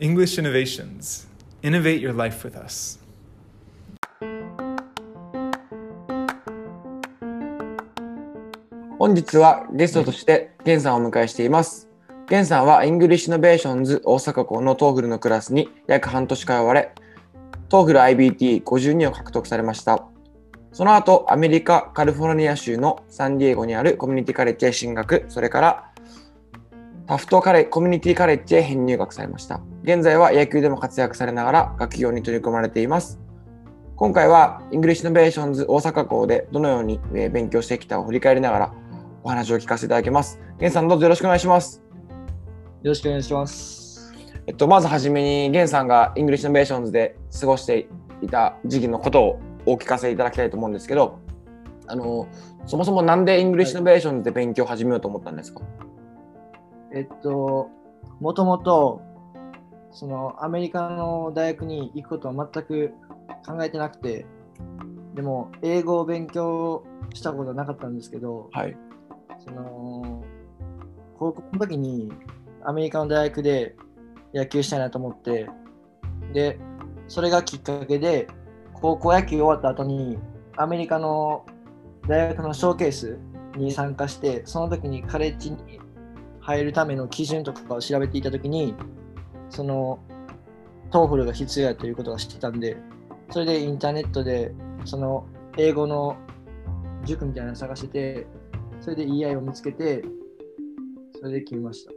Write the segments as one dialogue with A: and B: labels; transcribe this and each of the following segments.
A: English Innovations. Innovate your life with us.
B: 本日はゲストとしてゲンさんをお迎えしています。ゲンさんは English Innovations 大阪校の TOEFL のクラスに約半年通われ、 TOEFL iBT52 を獲得されました。その後、アメリカ・カリフォルニア州のサンディエゴにあるコミュニティカレッジへ進学、それからタフトカレコミュニティカレッジへ編入学されました。現在は野球でも活躍されながら学業に取り組まれています。今回は English Innovations 大阪校でどのようにえー勉強してきたを振り返りながらお話を聞かせていただきます。ゲンさんどうぞよろしくお願いします。
C: よろしくお願いします。
B: えっと、まずはじめにゲンさんが English Innovations で過ごしていた時期のことをお聞かせいただきたいと思うんですけど、あのそもそもなんで English Innovations で勉強を始めようと思ったんですか、
C: えっと、もともと、そのアメリカの大学に行くことは全く考えてなくて、でも、英語を勉強したことはなかったんですけど、
B: はい。
C: その、高校の時にアメリカの大学で野球したいなと思って、で、それがきっかけで、高校野球終わった後に、アメリカの大学のショーケースに参加して、その時にカレッジに入るための基準とかを調べていた時に、その、 TOEFL が必要やということが知ってたんで、それでインターネットで、その、英語の塾みたいなの探してて、それで EI を見つけて、それで決めました。
B: あ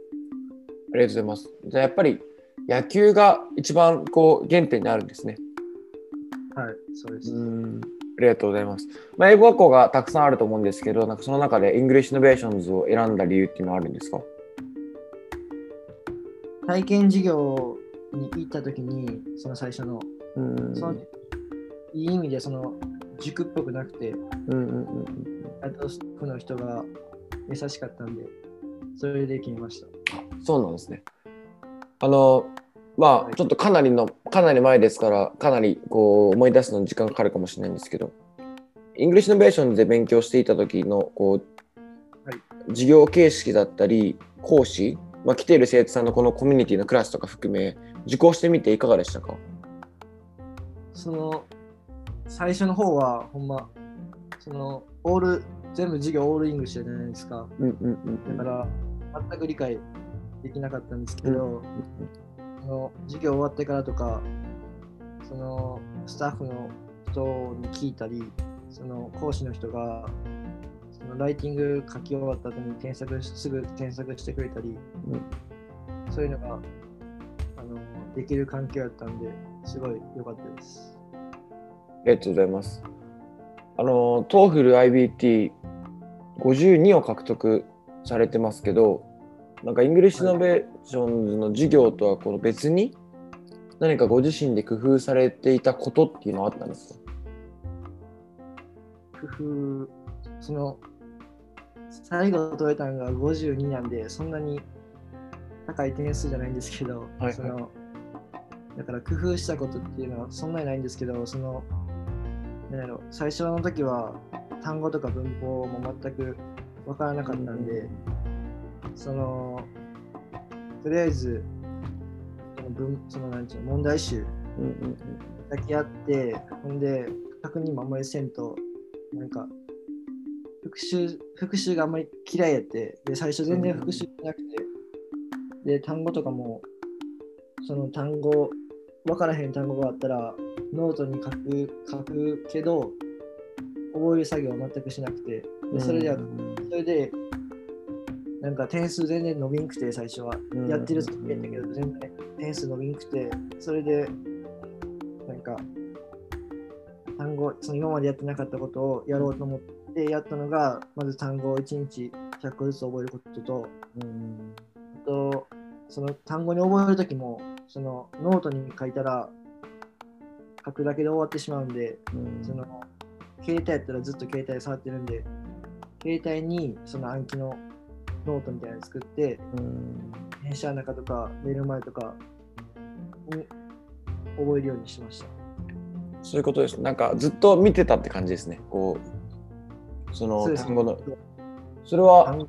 B: りがとうございます。じゃあやっぱり野球が一番こう原点にあるんですね。
C: はい、そうです。
B: うんありがとうございます。まあ、英語学校がたくさんあると思うんですけど、なんかその中で English Innovations を選んだ理由っていうのはあるんですか？
C: 体験授業に行った時に、その最初の、
B: うん。
C: そのいい意味でその塾っぽくなくて、
B: うんうんうん
C: あとスタッフの人が優しかったんで、それで決めました。
B: そうなんですね。あのまあちょっとかなりのかなり前ですからかなりこう思い出すのに時間かかるかもしれないんですけど English Innovations で勉強していた時のこう、
C: はい。
B: 授業形式だったり講師、まあ、来ている生徒さんのこのコミュニティのクラスとか含め受講してみていかがでしたか？
C: その最初の方はほんま、その all、全部授業 all English じゃないですか。
B: うんうんうん
C: だから全く理解できなかったんですけど、その授業終わってからとか、そのスタッフの人に聞いたり、その講師の人がそのライティング書き終わった後に添削しすぐ添削してくれたり、そういうのがあのできる環境だったんで、すごい良かったです。
B: ありがとうございます。あの、TOEFL iBT52 を獲得されてますけど、なんか English Innovations の授業とはこの別に何かご自身で工夫されていたことっていうのはあったんですか？
C: 工夫、その、最後取れたのが52なんで、そんなに高い点数じゃないんですけど、
B: いはい。
C: その、だから工夫したことっていうのはそんなにないんですけど、その、なんやろ、最初の時は単語とか文法も全くわからなかったんで、その、とりあえず、その文そのなんていうの問題集
B: うんうん。
C: だけやって、ほんで、確認もあんまりせんと、なんか、復習、復習があんまり嫌いやって、で、最初全然復習しなくて、で、単語とかも、その単語、分からへん単語があったら、ノートに書く、書くけど、覚える作業は全くしなくて、でそれでや、それで、なんか点数全然伸びんくて、最初は。
B: うん。
C: やってる時やったけど、全然点数伸びんくて、それで、なんか、単語、その今までやってなかったことをやろうと思ってやったのが、まず単語を1日100個ずつ覚えることと、
B: うん
C: あと、その単語に覚えるときも、そのノートに書いたら、書くだけで終わってしまうんで、
B: うん
C: その携帯やったらずっと携帯触ってるんで、携帯にその暗記のノートみたいなの作って、
B: うん
C: 電車の中とか寝る前とかに覚えるようにしました。
B: そういうことです。なんかずっと見てたって感じですね。こう、その単語の。それは
C: 単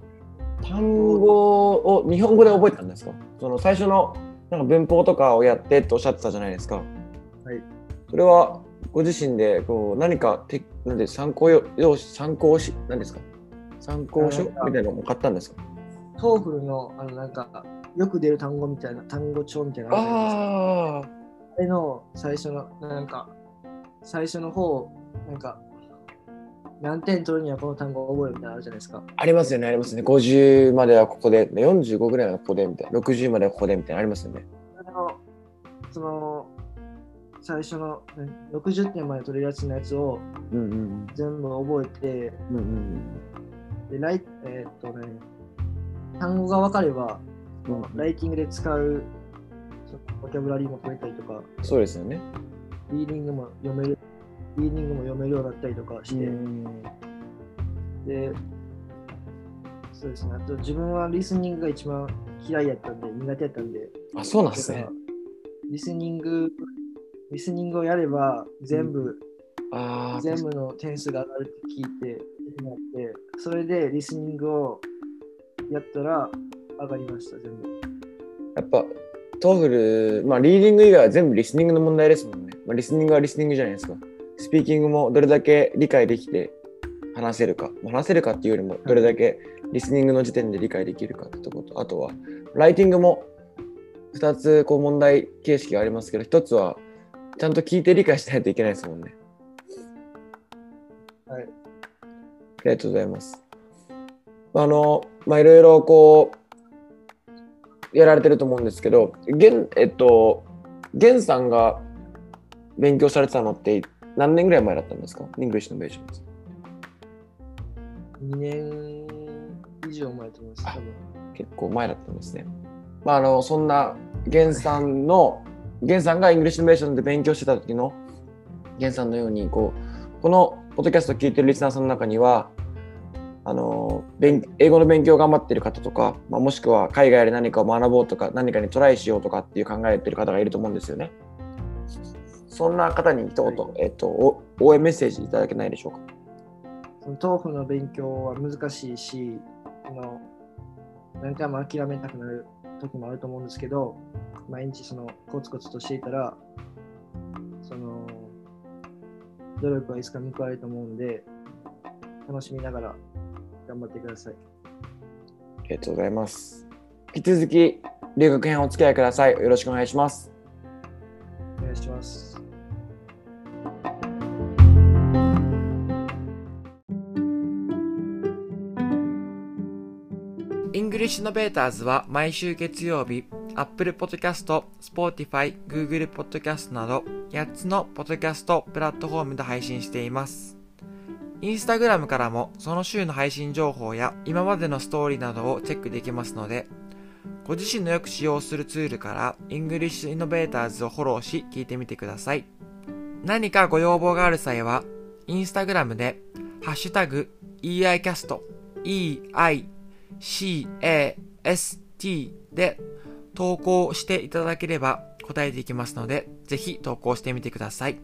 B: 単語を日本語で覚えたんですか？その最初のなんか文法とかをやってっておっしゃってたじゃないですか。
C: はい。
B: それはご自身でこう何かてなんで参考用用紙参考し何ですか？参考書みたいなのも買ったんですか？
C: TOEFL の、あの、なんか、よく出る単語みたいな、単語帳みたいなあ
B: ああ
C: れの最初の、なんか、最初の方、なんか、何点取るにはこの単語を覚えるみたいなのあるじゃないですか。
B: ありますよねありますね。50まではここで45ぐらいはここでみたいな60まではここでみたいなのありますよね。
C: あの、その、最初の何60点まで取れるやつのやつを
B: うんうん
C: 全部覚えて、
B: うんうん
C: でライえーっとね、単語が分かれば、
B: うん
C: ライティングで使うボキャブラリーも取れたりとか、
B: そうですよね。
C: リーディングも読める、リーディングも読めるようになったりとかして、
B: うん
C: で、そうですね、あと自分はリスニングが一番嫌いやったんで、苦手やったんで、
B: あそうなんですね。
C: リスニング、リスニングをやれば全部、
B: ああ
C: 全部の点数が上がるって聞いて、なって、それでリスニングをやったら上がりました、全部。
B: やっぱ TOEFL まあリーディング以外は全部リスニングの問題ですもんね、まあ、リスニングはリスニングじゃないですかスピーキングもどれだけ理解できて話せるかまあ話せるかっていうよりもどれだけリスニングの時点で理解できるかってとことあとはライティングも2つこう問題形式がありますけど1つはちゃんと聞いて理解しないといけないですもんね
C: はい。
B: ありがとうございます。あの、まあ、いろいろこう、やられてると思うんですけど、源、えっと、源さんが勉強されてたのって何年ぐらい前だったんですか？ English Innovations。
C: 2年以上前と思います、
B: あ
C: 多分。
B: 結構前だったんですね。まあ、あの、そんな、源さんの、源さんが English Innovations で勉強してた時の、源さんのように、こう、このポッドキャストを聞いてるリスナーさんの中には、あの、勉英語の勉強を頑張ってる方とか、まあ、もしくは海外で何かを学ぼうとか、何かにトライしようとかっていう考えてる方がいると思うんですよね。そんな方に一言、
C: は
B: えっと、お応援メッセージいただけないでしょうか？
C: その豆腐の勉強は難しいし、あの何回も諦めたくなる時もあると思うんですけど、毎日そのコツコツとしていたら、その努力はいつか報われると思うんで、楽しみながら頑張ってください。
B: ありがとうございます。引き続き、留学編お付き合いください。よろしくお願いします。
D: English Innovators は毎週月曜日、Apple Podcast、Spotify、Google Podcast など8つのポッドキャストプラットフォームで配信しています。インスタグラムからもその週の配信情報や今までのストーリーなどをチェックできますので、ご自身のよく使用するツールから English Innovators をフォローし聞いてみてください。何かご要望がある際は、インスタグラムで、ハッシュタグ、EICAST、EI CAST で投稿していただければ答えていきますので、ぜひ投稿してみてください。